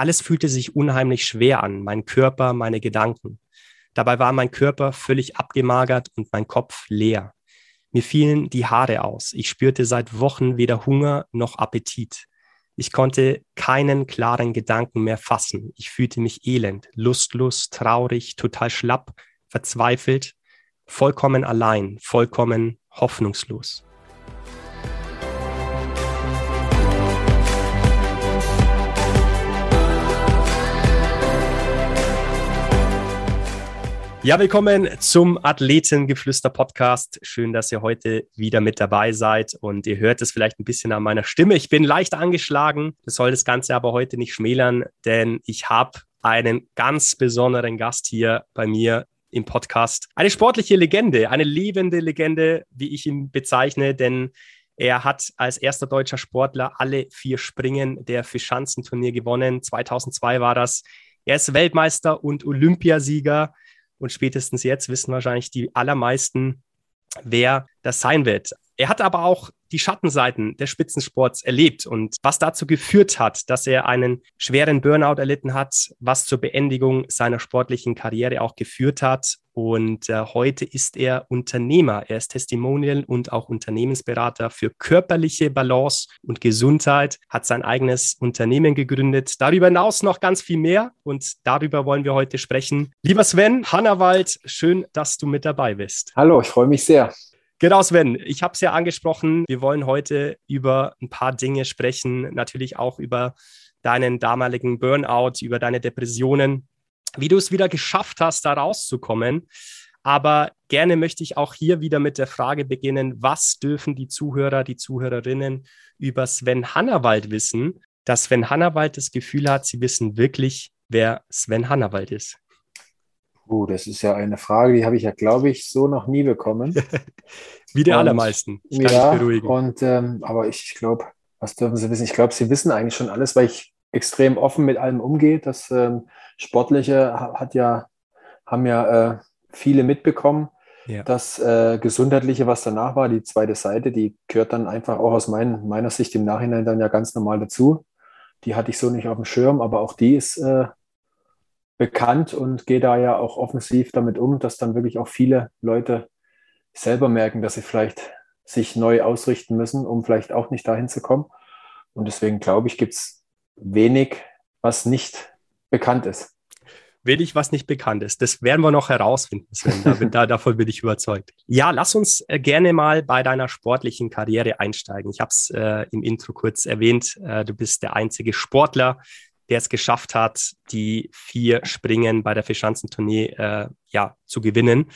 Alles fühlte sich unheimlich schwer an, mein Körper, meine Gedanken. Dabei war mein Körper völlig abgemagert und mein Kopf leer. Mir fielen die Haare aus. Ich spürte seit Wochen weder Hunger noch Appetit. Ich konnte keinen klaren Gedanken mehr fassen. Ich fühlte mich elend, lustlos, traurig, total schlapp, verzweifelt, vollkommen allein, vollkommen hoffnungslos. Ja, willkommen zum Athletengeflüster-Podcast. Schön, dass ihr heute wieder mit dabei seid und ihr hört es vielleicht ein bisschen an meiner Stimme. Ich bin leicht angeschlagen. Das soll das Ganze aber heute nicht schmälern, denn ich habe einen ganz besonderen Gast hier bei mir im Podcast. Eine sportliche Legende, eine lebende Legende, wie ich ihn bezeichne, denn er hat als erster deutscher Sportler alle vier Springen der Fischanzenturnier gewonnen. 2002 war das. Er ist Weltmeister und Olympiasieger. Und spätestens jetzt wissen wahrscheinlich die allermeisten, wer das sein wird. Er hat aber auch die Schattenseiten des Spitzensports erlebt und was dazu geführt hat, dass er einen schweren Burnout erlitten hat, was zur Beendigung seiner sportlichen Karriere auch geführt hat. Und äh, heute ist er Unternehmer. Er ist Testimonial und auch Unternehmensberater für körperliche Balance und Gesundheit, hat sein eigenes Unternehmen gegründet. Darüber hinaus noch ganz viel mehr und darüber wollen wir heute sprechen. Lieber Sven, Hannawald, schön, dass du mit dabei bist. Hallo, ich freue mich sehr. Genau, Sven, ich habe es ja angesprochen. Wir wollen heute über ein paar Dinge sprechen, natürlich auch über deinen damaligen Burnout, über deine Depressionen, wie du es wieder geschafft hast, da rauszukommen. Aber gerne möchte ich auch hier wieder mit der Frage beginnen, was dürfen die Zuhörer, die Zuhörerinnen über Sven Hannawald wissen, dass Sven Hannawald das Gefühl hat, sie wissen wirklich, wer Sven Hannawald ist. Oh, das ist ja eine Frage, die habe ich ja, glaube ich, so noch nie bekommen. Wie die und, allermeisten. Ich kann ja, beruhigen. Und, ähm, aber ich glaube, was dürfen Sie wissen? Ich glaube, Sie wissen eigentlich schon alles, weil ich extrem offen mit allem umgehe. Das ähm, Sportliche hat ja, haben ja äh, viele mitbekommen. Ja. Das äh, Gesundheitliche, was danach war, die zweite Seite, die gehört dann einfach auch aus mein, meiner Sicht im Nachhinein dann ja ganz normal dazu. Die hatte ich so nicht auf dem Schirm, aber auch die ist äh, bekannt und gehe da ja auch offensiv damit um, dass dann wirklich auch viele Leute selber merken, dass sie vielleicht sich neu ausrichten müssen, um vielleicht auch nicht dahin zu kommen. Und deswegen glaube ich, gibt es wenig, was nicht bekannt ist. Wenig, was nicht bekannt ist. Das werden wir noch herausfinden, Sven. Da, da, davon bin ich überzeugt. Ja, lass uns äh, gerne mal bei deiner sportlichen Karriere einsteigen. Ich habe es äh, im Intro kurz erwähnt. Äh, du bist der einzige Sportler, der es geschafft hat, die vier Springen bei der Fischanzentournee äh, ja, zu gewinnen.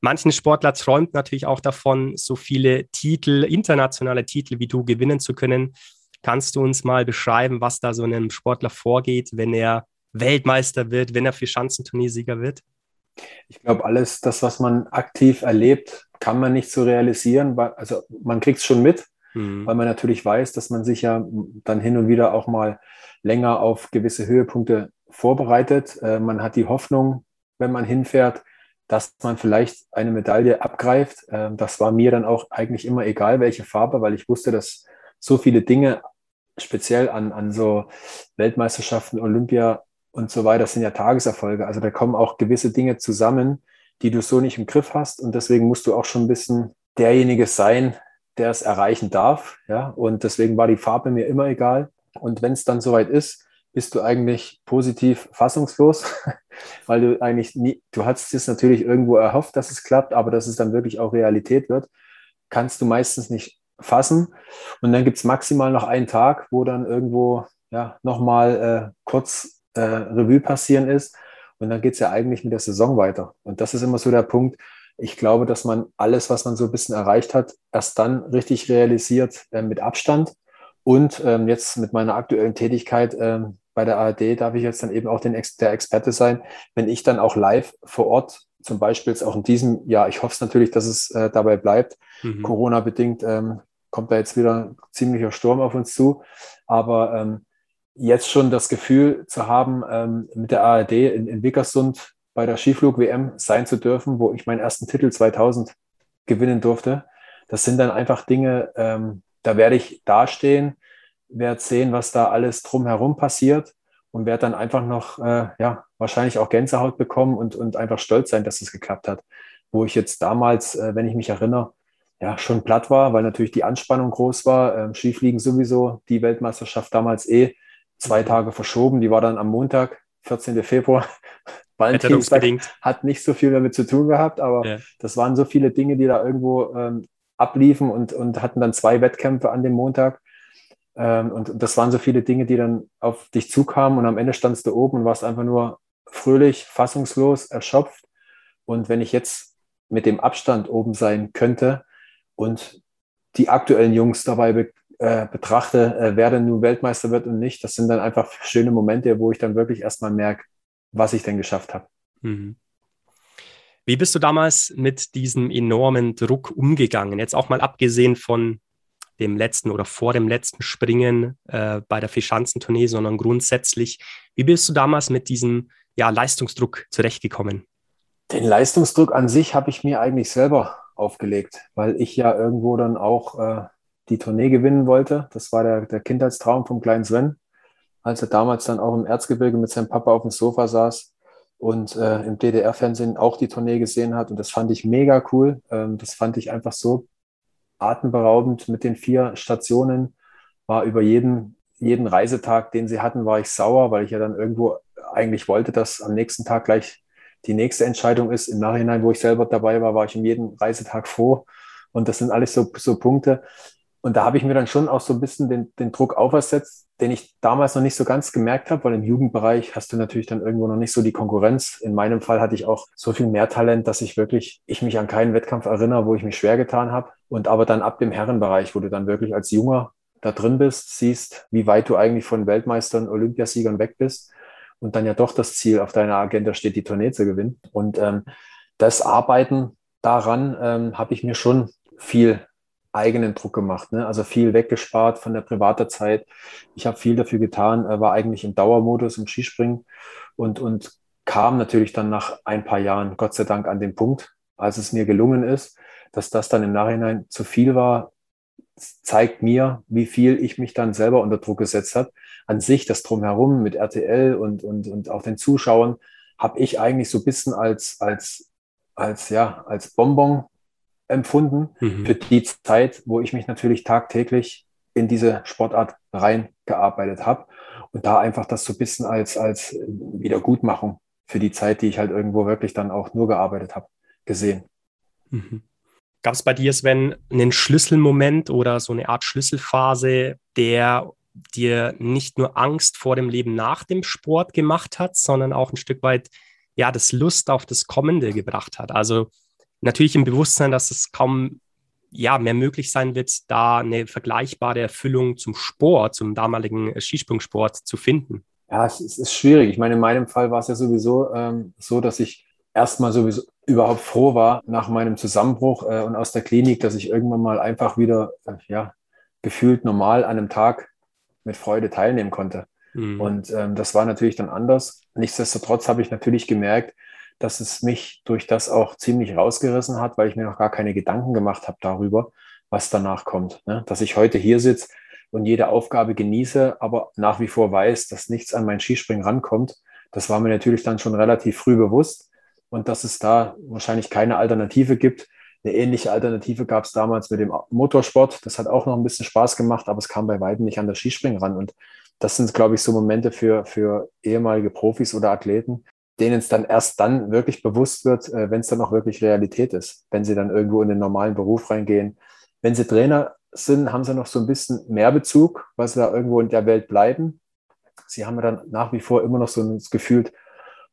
Manchen Sportler träumt natürlich auch davon, so viele Titel, internationale Titel wie du gewinnen zu können. Kannst du uns mal beschreiben, was da so einem Sportler vorgeht, wenn er Weltmeister wird, wenn er Fischanzenturniersieger wird? Ich glaube, alles das, was man aktiv erlebt, kann man nicht so realisieren. Also man kriegt es schon mit, mhm. weil man natürlich weiß, dass man sich ja dann hin und wieder auch mal länger auf gewisse Höhepunkte vorbereitet. Äh, man hat die Hoffnung, wenn man hinfährt, dass man vielleicht eine Medaille abgreift. Äh, das war mir dann auch eigentlich immer egal, welche Farbe, weil ich wusste, dass so viele Dinge, speziell an, an so Weltmeisterschaften, Olympia und so weiter, sind ja Tageserfolge. Also da kommen auch gewisse Dinge zusammen, die du so nicht im Griff hast. Und deswegen musst du auch schon ein bisschen derjenige sein, der es erreichen darf. Ja, und deswegen war die Farbe mir immer egal. Und wenn es dann soweit ist, bist du eigentlich positiv fassungslos, weil du eigentlich nie, du hast es natürlich irgendwo erhofft, dass es klappt, aber dass es dann wirklich auch Realität wird, kannst du meistens nicht fassen. Und dann gibt es maximal noch einen Tag, wo dann irgendwo ja, nochmal äh, kurz äh, Revue passieren ist. Und dann geht es ja eigentlich mit der Saison weiter. Und das ist immer so der Punkt. Ich glaube, dass man alles, was man so ein bisschen erreicht hat, erst dann richtig realisiert äh, mit Abstand. Und ähm, jetzt mit meiner aktuellen Tätigkeit ähm, bei der ARD darf ich jetzt dann eben auch den Ex der Experte sein, wenn ich dann auch live vor Ort, zum Beispiel jetzt auch in diesem Jahr, ich hoffe es natürlich, dass es äh, dabei bleibt, mhm. Corona-bedingt ähm, kommt da jetzt wieder ein ziemlicher Sturm auf uns zu, aber ähm, jetzt schon das Gefühl zu haben, ähm, mit der ARD in, in Wickersund bei der Skiflug-WM sein zu dürfen, wo ich meinen ersten Titel 2000 gewinnen durfte, das sind dann einfach Dinge, ähm, da werde ich dastehen, werde sehen, was da alles drumherum passiert. und werde dann einfach noch, äh, ja, wahrscheinlich auch Gänsehaut bekommen und, und einfach stolz sein, dass es geklappt hat. Wo ich jetzt damals, äh, wenn ich mich erinnere, ja, schon platt war, weil natürlich die Anspannung groß war. Ähm, Skifliegen sowieso, die Weltmeisterschaft damals eh zwei. Tage verschoben. Die war dann am Montag, 14. Februar. Valentinstag hat nicht so viel damit zu tun gehabt, aber ja. das waren so viele Dinge, die da irgendwo ähm, abliefen und, und hatten dann zwei Wettkämpfe an dem Montag. Ähm, und das waren so viele Dinge, die dann auf dich zukamen und am Ende standst du oben und warst einfach nur fröhlich, fassungslos, erschöpft. Und wenn ich jetzt mit dem Abstand oben sein könnte und die aktuellen Jungs dabei be äh, betrachte, äh, wer denn nun Weltmeister wird und nicht, das sind dann einfach schöne Momente, wo ich dann wirklich erstmal merke, was ich denn geschafft habe. Mhm. Wie bist du damals mit diesem enormen Druck umgegangen? Jetzt auch mal abgesehen von dem letzten oder vor dem letzten Springen äh, bei der Vierschanzentournee, sondern grundsätzlich. Wie bist du damals mit diesem ja, Leistungsdruck zurechtgekommen? Den Leistungsdruck an sich habe ich mir eigentlich selber aufgelegt, weil ich ja irgendwo dann auch äh, die Tournee gewinnen wollte. Das war der, der Kindheitstraum vom kleinen Sven, als er damals dann auch im Erzgebirge mit seinem Papa auf dem Sofa saß und äh, im DDR-Fernsehen auch die Tournee gesehen hat. Und das fand ich mega cool. Ähm, das fand ich einfach so atemberaubend mit den vier Stationen. War über jeden, jeden Reisetag, den sie hatten, war ich sauer, weil ich ja dann irgendwo eigentlich wollte, dass am nächsten Tag gleich die nächste Entscheidung ist. Im Nachhinein, wo ich selber dabei war, war ich um jeden Reisetag froh. Und das sind alles so, so Punkte. Und da habe ich mir dann schon auch so ein bisschen den, den Druck aufersetzt, den ich damals noch nicht so ganz gemerkt habe, weil im Jugendbereich hast du natürlich dann irgendwo noch nicht so die Konkurrenz. In meinem Fall hatte ich auch so viel mehr Talent, dass ich wirklich, ich mich an keinen Wettkampf erinnere, wo ich mich schwer getan habe. Und aber dann ab dem Herrenbereich, wo du dann wirklich als Junger da drin bist, siehst, wie weit du eigentlich von Weltmeistern, Olympiasiegern weg bist und dann ja doch das Ziel auf deiner Agenda steht, die Tournee zu gewinnen. Und ähm, das Arbeiten daran ähm, habe ich mir schon viel eigenen Druck gemacht. Ne? Also viel weggespart von der privaten Zeit. Ich habe viel dafür getan, war eigentlich im Dauermodus im Skispringen und, und kam natürlich dann nach ein paar Jahren, Gott sei Dank, an den Punkt, als es mir gelungen ist, dass das dann im Nachhinein zu viel war, zeigt mir, wie viel ich mich dann selber unter Druck gesetzt habe. An sich, das Drumherum mit RTL und, und, und auch den Zuschauern, habe ich eigentlich so ein bisschen als, als, als, ja, als Bonbon empfunden mhm. für die Zeit, wo ich mich natürlich tagtäglich in diese Sportart reingearbeitet habe und da einfach das so ein bisschen als, als Wiedergutmachung für die Zeit, die ich halt irgendwo wirklich dann auch nur gearbeitet habe, gesehen. Mhm. Gab es bei dir, Sven, einen Schlüsselmoment oder so eine Art Schlüsselphase, der dir nicht nur Angst vor dem Leben nach dem Sport gemacht hat, sondern auch ein Stück weit ja das Lust auf das Kommende gebracht hat? Also Natürlich im Bewusstsein, dass es kaum ja, mehr möglich sein wird, da eine vergleichbare Erfüllung zum Sport, zum damaligen Skisprungsport zu finden. Ja, es, es ist schwierig. Ich meine, in meinem Fall war es ja sowieso ähm, so, dass ich erstmal sowieso überhaupt froh war nach meinem Zusammenbruch äh, und aus der Klinik, dass ich irgendwann mal einfach wieder, äh, ja, gefühlt normal an einem Tag mit Freude teilnehmen konnte. Mhm. Und ähm, das war natürlich dann anders. Nichtsdestotrotz habe ich natürlich gemerkt, dass es mich durch das auch ziemlich rausgerissen hat, weil ich mir noch gar keine Gedanken gemacht habe darüber, was danach kommt. Ne? Dass ich heute hier sitze und jede Aufgabe genieße, aber nach wie vor weiß, dass nichts an mein Skispringen rankommt. Das war mir natürlich dann schon relativ früh bewusst und dass es da wahrscheinlich keine Alternative gibt. Eine ähnliche Alternative gab es damals mit dem Motorsport. Das hat auch noch ein bisschen Spaß gemacht, aber es kam bei weitem nicht an das Skispringen ran. Und das sind, glaube ich, so Momente für, für ehemalige Profis oder Athleten, denen es dann erst dann wirklich bewusst wird, äh, wenn es dann auch wirklich Realität ist, wenn sie dann irgendwo in den normalen Beruf reingehen. Wenn sie Trainer sind, haben sie noch so ein bisschen mehr Bezug, weil sie da irgendwo in der Welt bleiben. Sie haben dann nach wie vor immer noch so ein gefühlt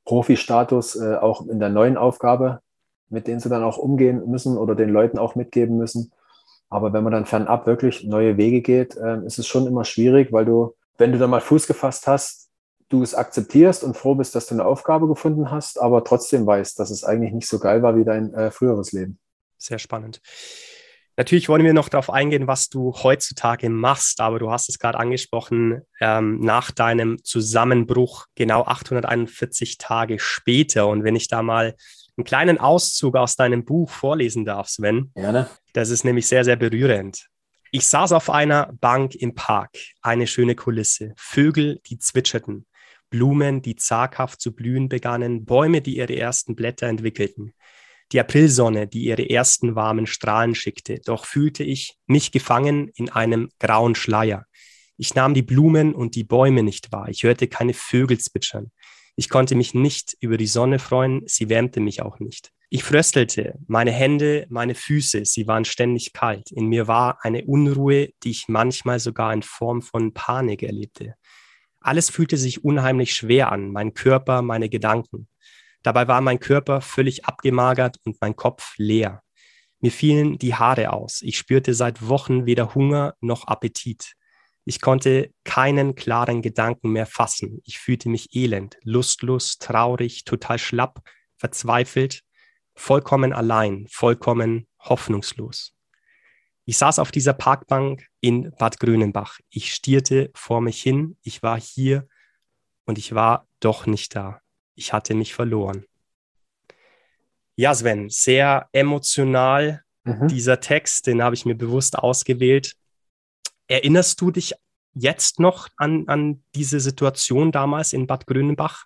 Profi-Status, äh, auch in der neuen Aufgabe, mit denen sie dann auch umgehen müssen oder den Leuten auch mitgeben müssen. Aber wenn man dann fernab wirklich neue Wege geht, äh, ist es schon immer schwierig, weil du, wenn du da mal Fuß gefasst hast, du es akzeptierst und froh bist, dass du eine Aufgabe gefunden hast, aber trotzdem weißt, dass es eigentlich nicht so geil war wie dein äh, früheres Leben. Sehr spannend. Natürlich wollen wir noch darauf eingehen, was du heutzutage machst, aber du hast es gerade angesprochen, ähm, nach deinem Zusammenbruch genau 841 Tage später. Und wenn ich da mal einen kleinen Auszug aus deinem Buch vorlesen darf, Sven. Gerne. Das ist nämlich sehr, sehr berührend. Ich saß auf einer Bank im Park, eine schöne Kulisse, Vögel, die zwitscherten. Blumen, die zaghaft zu blühen begannen, Bäume, die ihre ersten Blätter entwickelten, die Aprilsonne, die ihre ersten warmen Strahlen schickte, doch fühlte ich mich gefangen in einem grauen Schleier. Ich nahm die Blumen und die Bäume nicht wahr, ich hörte keine Vögel zwitschern. Ich konnte mich nicht über die Sonne freuen, sie wärmte mich auch nicht. Ich fröstelte, meine Hände, meine Füße, sie waren ständig kalt. In mir war eine Unruhe, die ich manchmal sogar in Form von Panik erlebte. Alles fühlte sich unheimlich schwer an, mein Körper, meine Gedanken. Dabei war mein Körper völlig abgemagert und mein Kopf leer. Mir fielen die Haare aus. Ich spürte seit Wochen weder Hunger noch Appetit. Ich konnte keinen klaren Gedanken mehr fassen. Ich fühlte mich elend, lustlos, traurig, total schlapp, verzweifelt, vollkommen allein, vollkommen hoffnungslos. Ich saß auf dieser Parkbank in Bad Grünenbach. Ich stierte vor mich hin. Ich war hier und ich war doch nicht da. Ich hatte mich verloren. Ja, Sven, sehr emotional mhm. dieser Text, den habe ich mir bewusst ausgewählt. Erinnerst du dich jetzt noch an, an diese Situation damals in Bad Grünenbach?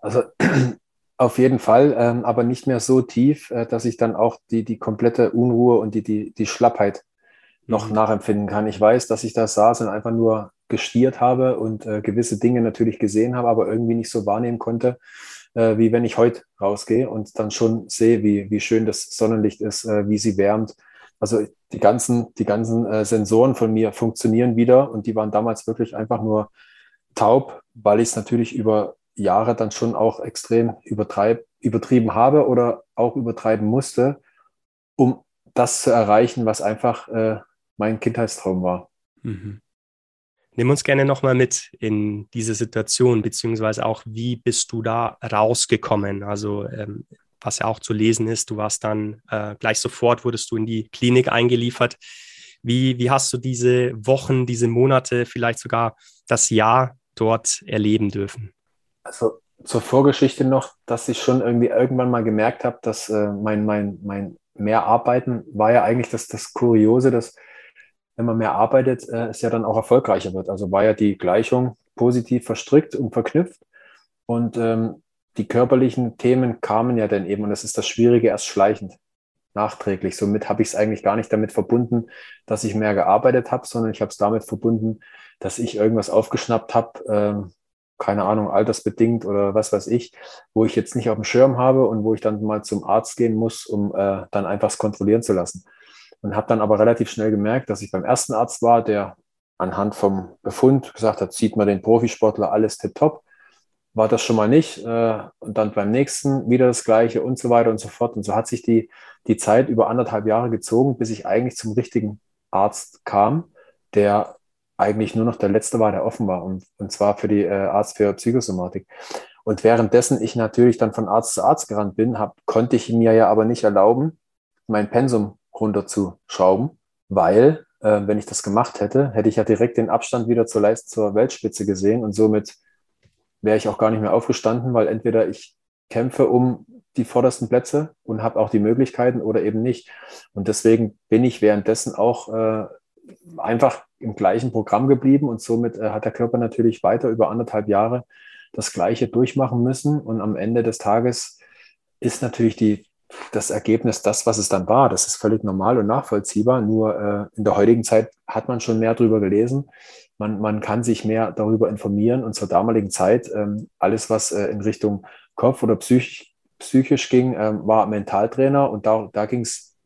Also auf jeden Fall, ähm, aber nicht mehr so tief, äh, dass ich dann auch die, die komplette Unruhe und die, die, die Schlappheit noch mhm. nachempfinden kann. Ich weiß, dass ich da saß und einfach nur gestiert habe und äh, gewisse Dinge natürlich gesehen habe, aber irgendwie nicht so wahrnehmen konnte, äh, wie wenn ich heute rausgehe und dann schon sehe, wie, wie schön das Sonnenlicht ist, äh, wie sie wärmt, also die ganzen, die ganzen äh, Sensoren von mir funktionieren wieder und die waren damals wirklich einfach nur taub, weil ich es natürlich über Jahre dann schon auch extrem übertreib, übertrieben habe oder auch übertreiben musste, um das zu erreichen, was einfach äh, mein Kindheitstraum war. Mhm. Nimm uns gerne nochmal mit in diese Situation, beziehungsweise auch, wie bist du da rausgekommen? Also ähm, was ja auch zu lesen ist. Du warst dann äh, gleich sofort, wurdest du in die Klinik eingeliefert. Wie, wie hast du diese Wochen, diese Monate, vielleicht sogar das Jahr dort erleben dürfen? Also zur Vorgeschichte noch, dass ich schon irgendwie irgendwann mal gemerkt habe, dass äh, mein, mein, mein mehr Arbeiten war ja eigentlich das, das Kuriose, dass wenn man mehr arbeitet, äh, es ja dann auch erfolgreicher wird. Also war ja die Gleichung positiv verstrickt und verknüpft. Und ähm, die körperlichen Themen kamen ja dann eben, und das ist das Schwierige, erst schleichend, nachträglich. Somit habe ich es eigentlich gar nicht damit verbunden, dass ich mehr gearbeitet habe, sondern ich habe es damit verbunden, dass ich irgendwas aufgeschnappt habe, äh, keine Ahnung, altersbedingt oder was weiß ich, wo ich jetzt nicht auf dem Schirm habe und wo ich dann mal zum Arzt gehen muss, um äh, dann einfach es kontrollieren zu lassen. Und habe dann aber relativ schnell gemerkt, dass ich beim ersten Arzt war, der anhand vom Befund gesagt hat, sieht man den Profisportler alles tipptopp war das schon mal nicht. Äh, und dann beim nächsten wieder das Gleiche und so weiter und so fort. Und so hat sich die, die Zeit über anderthalb Jahre gezogen, bis ich eigentlich zum richtigen Arzt kam, der eigentlich nur noch der letzte war, der offen war. Und, und zwar für die äh, Arzt für Psychosomatik. Und währenddessen ich natürlich dann von Arzt zu Arzt gerannt bin, hab, konnte ich mir ja aber nicht erlauben, mein Pensum runterzuschrauben, weil, äh, wenn ich das gemacht hätte, hätte ich ja direkt den Abstand wieder zur, Leist zur Weltspitze gesehen und somit wäre ich auch gar nicht mehr aufgestanden, weil entweder ich kämpfe um die vordersten Plätze und habe auch die Möglichkeiten oder eben nicht. Und deswegen bin ich währenddessen auch äh, einfach im gleichen Programm geblieben und somit äh, hat der Körper natürlich weiter über anderthalb Jahre das Gleiche durchmachen müssen. Und am Ende des Tages ist natürlich die, das Ergebnis das, was es dann war. Das ist völlig normal und nachvollziehbar. Nur äh, in der heutigen Zeit hat man schon mehr darüber gelesen man, man kann sich mehr darüber informieren und zur damaligen Zeit ähm, alles, was äh, in Richtung Kopf oder psych, psychisch ging, ähm, war Mentaltrainer und da, da ging es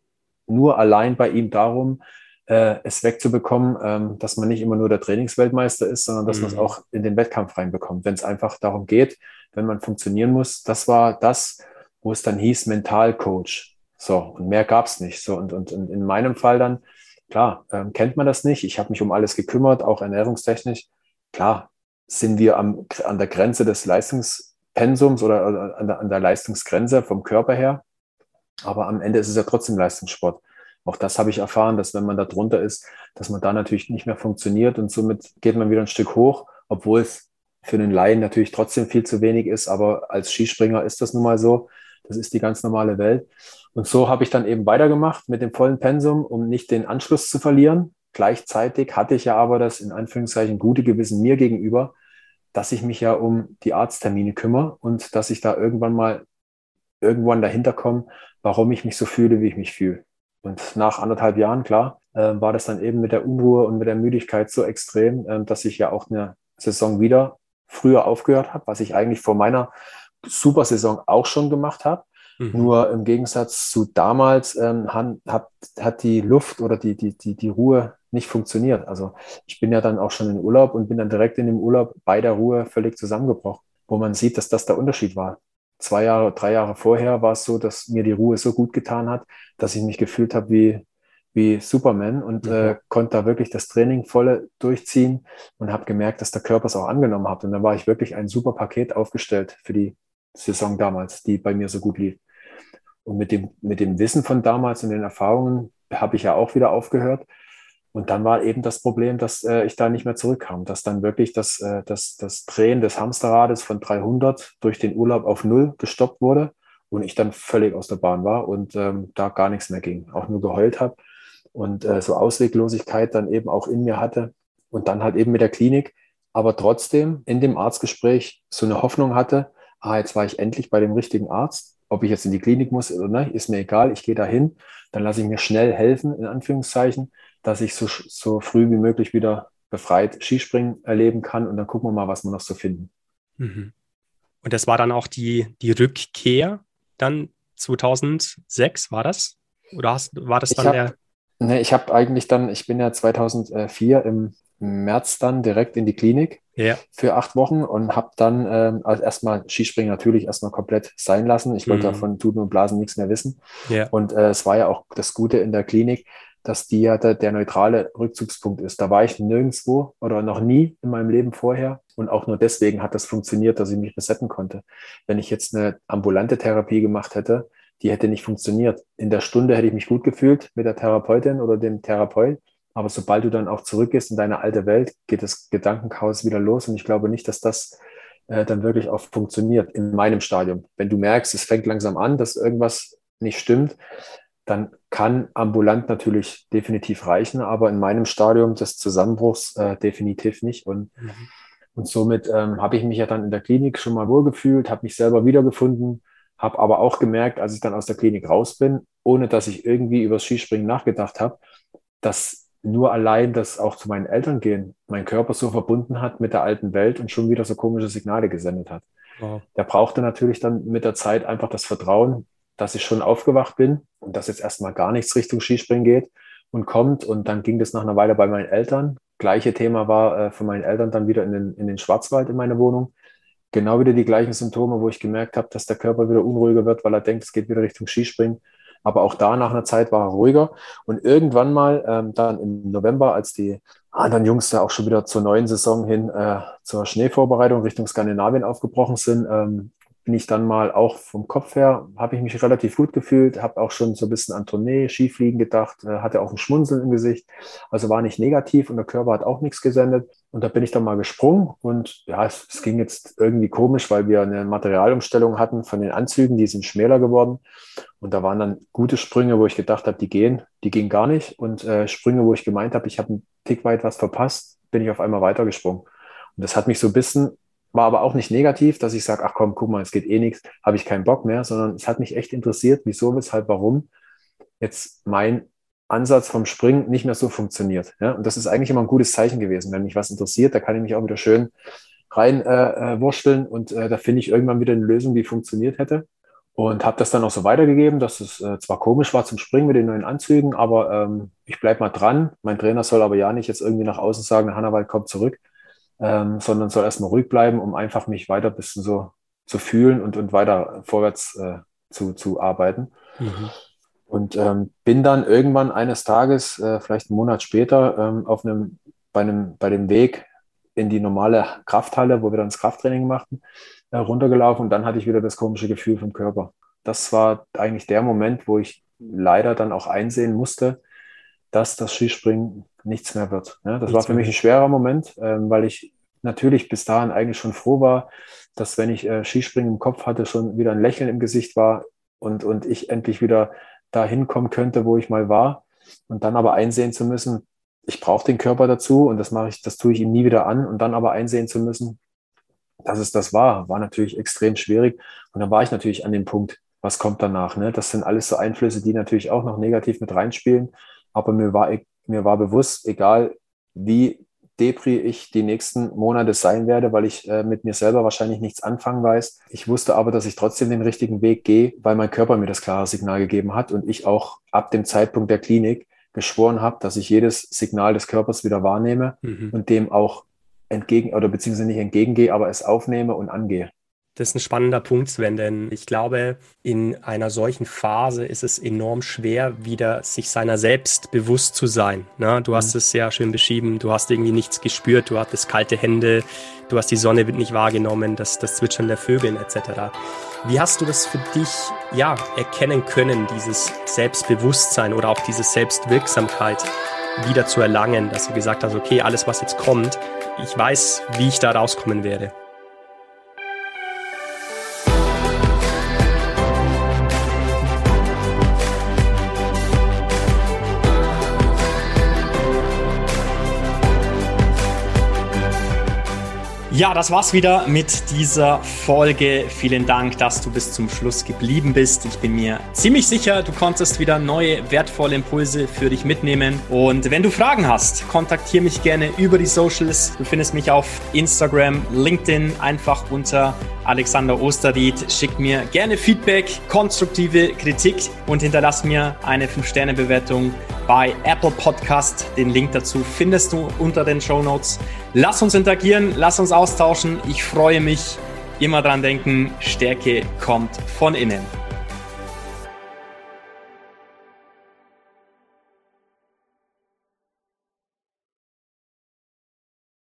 nur allein bei ihm darum, äh, es wegzubekommen, ähm, dass man nicht immer nur der Trainingsweltmeister ist, sondern dass mhm. man es auch in den Wettkampf reinbekommt, wenn es einfach darum geht, wenn man funktionieren muss. Das war das, wo es dann hieß Mentalcoach. So, und mehr gab es nicht. So, und, und, und in meinem Fall dann Klar, ähm, kennt man das nicht. Ich habe mich um alles gekümmert, auch ernährungstechnisch. Klar, sind wir am, an der Grenze des Leistungspensums oder an der, an der Leistungsgrenze vom Körper her. Aber am Ende ist es ja trotzdem Leistungssport. Auch das habe ich erfahren, dass wenn man da drunter ist, dass man da natürlich nicht mehr funktioniert und somit geht man wieder ein Stück hoch, obwohl es für den Laien natürlich trotzdem viel zu wenig ist. Aber als Skispringer ist das nun mal so. Das ist die ganz normale Welt. Und so habe ich dann eben weitergemacht mit dem vollen Pensum, um nicht den Anschluss zu verlieren. Gleichzeitig hatte ich ja aber das in Anführungszeichen gute Gewissen mir gegenüber, dass ich mich ja um die Arzttermine kümmere und dass ich da irgendwann mal irgendwann dahinter komme, warum ich mich so fühle, wie ich mich fühle. Und nach anderthalb Jahren, klar, äh, war das dann eben mit der Unruhe und mit der Müdigkeit so extrem, äh, dass ich ja auch eine Saison wieder früher aufgehört habe, was ich eigentlich vor meiner Supersaison auch schon gemacht habe. Mhm. Nur im Gegensatz zu damals ähm, hat, hat die Luft oder die, die, die, die Ruhe nicht funktioniert. Also ich bin ja dann auch schon in Urlaub und bin dann direkt in dem Urlaub bei der Ruhe völlig zusammengebrochen, wo man sieht, dass das der Unterschied war. Zwei Jahre, drei Jahre vorher war es so, dass mir die Ruhe so gut getan hat, dass ich mich gefühlt habe wie, wie Superman und mhm. äh, konnte da wirklich das Training volle durchziehen und habe gemerkt, dass der Körper es auch angenommen hat. Und dann war ich wirklich ein super Paket aufgestellt für die Saison damals, die bei mir so gut lief. Und mit dem, mit dem Wissen von damals und den Erfahrungen habe ich ja auch wieder aufgehört. Und dann war eben das Problem, dass äh, ich da nicht mehr zurückkam, dass dann wirklich das, äh, das, das Drehen des Hamsterrades von 300 durch den Urlaub auf Null gestoppt wurde und ich dann völlig aus der Bahn war und ähm, da gar nichts mehr ging, auch nur geheult habe und äh, so Ausweglosigkeit dann eben auch in mir hatte und dann halt eben mit der Klinik, aber trotzdem in dem Arztgespräch so eine Hoffnung hatte, ah, jetzt war ich endlich bei dem richtigen Arzt ob ich jetzt in die Klinik muss oder nicht, ist mir egal. Ich gehe dahin, dann lasse ich mir schnell helfen, in Anführungszeichen, dass ich so, so früh wie möglich wieder befreit Skispringen erleben kann und dann gucken wir mal, was wir noch so finden. Mhm. Und das war dann auch die, die Rückkehr dann 2006, war das? Oder hast, war das dann hab, der? Ne, ich habe eigentlich dann, ich bin ja 2004 im März dann direkt in die Klinik ja. für acht Wochen und habe dann ähm, also erstmal Skispringen natürlich erstmal komplett sein lassen. Ich wollte mhm. von Tuten und Blasen nichts mehr wissen. Ja. Und äh, es war ja auch das Gute in der Klinik, dass die ja der, der neutrale Rückzugspunkt ist. Da war ich nirgendwo oder noch nie in meinem Leben vorher. Und auch nur deswegen hat das funktioniert, dass ich mich resetten konnte. Wenn ich jetzt eine ambulante Therapie gemacht hätte, die hätte nicht funktioniert. In der Stunde hätte ich mich gut gefühlt mit der Therapeutin oder dem Therapeut. Aber sobald du dann auch zurückgehst in deine alte Welt, geht das Gedankenchaos wieder los. Und ich glaube nicht, dass das äh, dann wirklich auch funktioniert in meinem Stadium. Wenn du merkst, es fängt langsam an, dass irgendwas nicht stimmt, dann kann ambulant natürlich definitiv reichen, aber in meinem Stadium des Zusammenbruchs äh, definitiv nicht. Und, mhm. und somit ähm, habe ich mich ja dann in der Klinik schon mal wohlgefühlt, habe mich selber wiedergefunden, habe aber auch gemerkt, als ich dann aus der Klinik raus bin, ohne dass ich irgendwie über das Skispringen nachgedacht habe, dass nur allein das auch zu meinen Eltern gehen, mein Körper so verbunden hat mit der alten Welt und schon wieder so komische Signale gesendet hat. Wow. Der brauchte natürlich dann mit der Zeit einfach das Vertrauen, dass ich schon aufgewacht bin und dass jetzt erstmal gar nichts Richtung Skispringen geht und kommt. Und dann ging das nach einer Weile bei meinen Eltern. Gleiche Thema war äh, von meinen Eltern dann wieder in den, in den Schwarzwald in meine Wohnung. Genau wieder die gleichen Symptome, wo ich gemerkt habe, dass der Körper wieder unruhiger wird, weil er denkt, es geht wieder Richtung Skispringen. Aber auch da nach einer Zeit war er ruhiger. Und irgendwann mal, ähm, dann im November, als die anderen Jungs da auch schon wieder zur neuen Saison hin äh, zur Schneevorbereitung Richtung Skandinavien aufgebrochen sind, ähm, bin ich dann mal auch vom Kopf her, habe ich mich relativ gut gefühlt, habe auch schon so ein bisschen an Tournee, Skifliegen gedacht, äh, hatte auch ein Schmunzeln im Gesicht, also war nicht negativ und der Körper hat auch nichts gesendet. Und da bin ich dann mal gesprungen und ja, es, es ging jetzt irgendwie komisch, weil wir eine Materialumstellung hatten von den Anzügen, die sind schmäler geworden. Und da waren dann gute Sprünge, wo ich gedacht habe, die gehen, die gingen gar nicht. Und äh, Sprünge, wo ich gemeint habe, ich habe einen Tick weit was verpasst, bin ich auf einmal weitergesprungen. Und das hat mich so ein bisschen war aber auch nicht negativ, dass ich sage, ach komm, guck mal, es geht eh nichts, habe ich keinen Bock mehr, sondern es hat mich echt interessiert, wieso, weshalb, warum jetzt mein Ansatz vom Springen nicht mehr so funktioniert. Ja? Und das ist eigentlich immer ein gutes Zeichen gewesen. Wenn mich was interessiert, da kann ich mich auch wieder schön rein äh, äh, und äh, da finde ich irgendwann wieder eine Lösung, die funktioniert hätte. Und habe das dann auch so weitergegeben, dass es äh, zwar komisch war zum Springen mit den neuen Anzügen, aber ähm, ich bleibe mal dran. Mein Trainer soll aber ja nicht jetzt irgendwie nach außen sagen, Hannawald kommt zurück, ähm, sondern soll erstmal ruhig bleiben, um einfach mich weiter ein bisschen so zu fühlen und, und weiter vorwärts äh, zu, zu arbeiten. Mhm. Und ähm, bin dann irgendwann eines Tages, äh, vielleicht einen Monat später, ähm, auf einem, bei, einem, bei dem Weg in die normale Krafthalle, wo wir dann das Krafttraining machten, äh, runtergelaufen und dann hatte ich wieder das komische Gefühl vom Körper. Das war eigentlich der Moment, wo ich leider dann auch einsehen musste, dass das Skispringen nichts mehr wird. Ja, das nichts war für mich ein schwerer Moment, ähm, weil ich natürlich bis dahin eigentlich schon froh war, dass wenn ich äh, Skispringen im Kopf hatte, schon wieder ein Lächeln im Gesicht war und, und ich endlich wieder dahin kommen könnte, wo ich mal war. Und dann aber einsehen zu müssen, ich brauche den Körper dazu und das mache ich, das tue ich ihm nie wieder an und dann aber einsehen zu müssen, dass es das war, war natürlich extrem schwierig. Und dann war ich natürlich an dem Punkt, was kommt danach. Ne? Das sind alles so Einflüsse, die natürlich auch noch negativ mit reinspielen. Aber mir war, mir war bewusst, egal wie Depri ich die nächsten Monate sein werde, weil ich äh, mit mir selber wahrscheinlich nichts anfangen weiß. Ich wusste aber, dass ich trotzdem den richtigen Weg gehe, weil mein Körper mir das klare Signal gegeben hat und ich auch ab dem Zeitpunkt der Klinik geschworen habe, dass ich jedes Signal des Körpers wieder wahrnehme mhm. und dem auch entgegen oder beziehungsweise nicht entgegengehe, aber es aufnehme und angehe. Das ist ein spannender Punkt, Sven, denn ich glaube, in einer solchen Phase ist es enorm schwer, wieder sich seiner selbst bewusst zu sein. Ne? Du hast mhm. es sehr schön beschrieben, du hast irgendwie nichts gespürt, du hattest kalte Hände, du hast die Sonne nicht wahrgenommen, das, das Zwitschern der Vögel etc. Wie hast du das für dich ja, erkennen können, dieses Selbstbewusstsein oder auch diese Selbstwirksamkeit wieder zu erlangen, dass du gesagt hast, okay, alles, was jetzt kommt, ich weiß, wie ich da rauskommen werde? Ja, das war's wieder mit dieser Folge. Vielen Dank, dass du bis zum Schluss geblieben bist. Ich bin mir ziemlich sicher, du konntest wieder neue wertvolle Impulse für dich mitnehmen. Und wenn du Fragen hast, kontaktiere mich gerne über die Socials. Du findest mich auf Instagram, LinkedIn, einfach unter Alexander Osterried. Schick mir gerne Feedback, konstruktive Kritik und hinterlass mir eine 5-Sterne-Bewertung bei Apple Podcast. Den Link dazu findest du unter den Show Notes. Lass uns interagieren, lass uns austauschen. Ich freue mich. Immer dran denken, Stärke kommt von innen.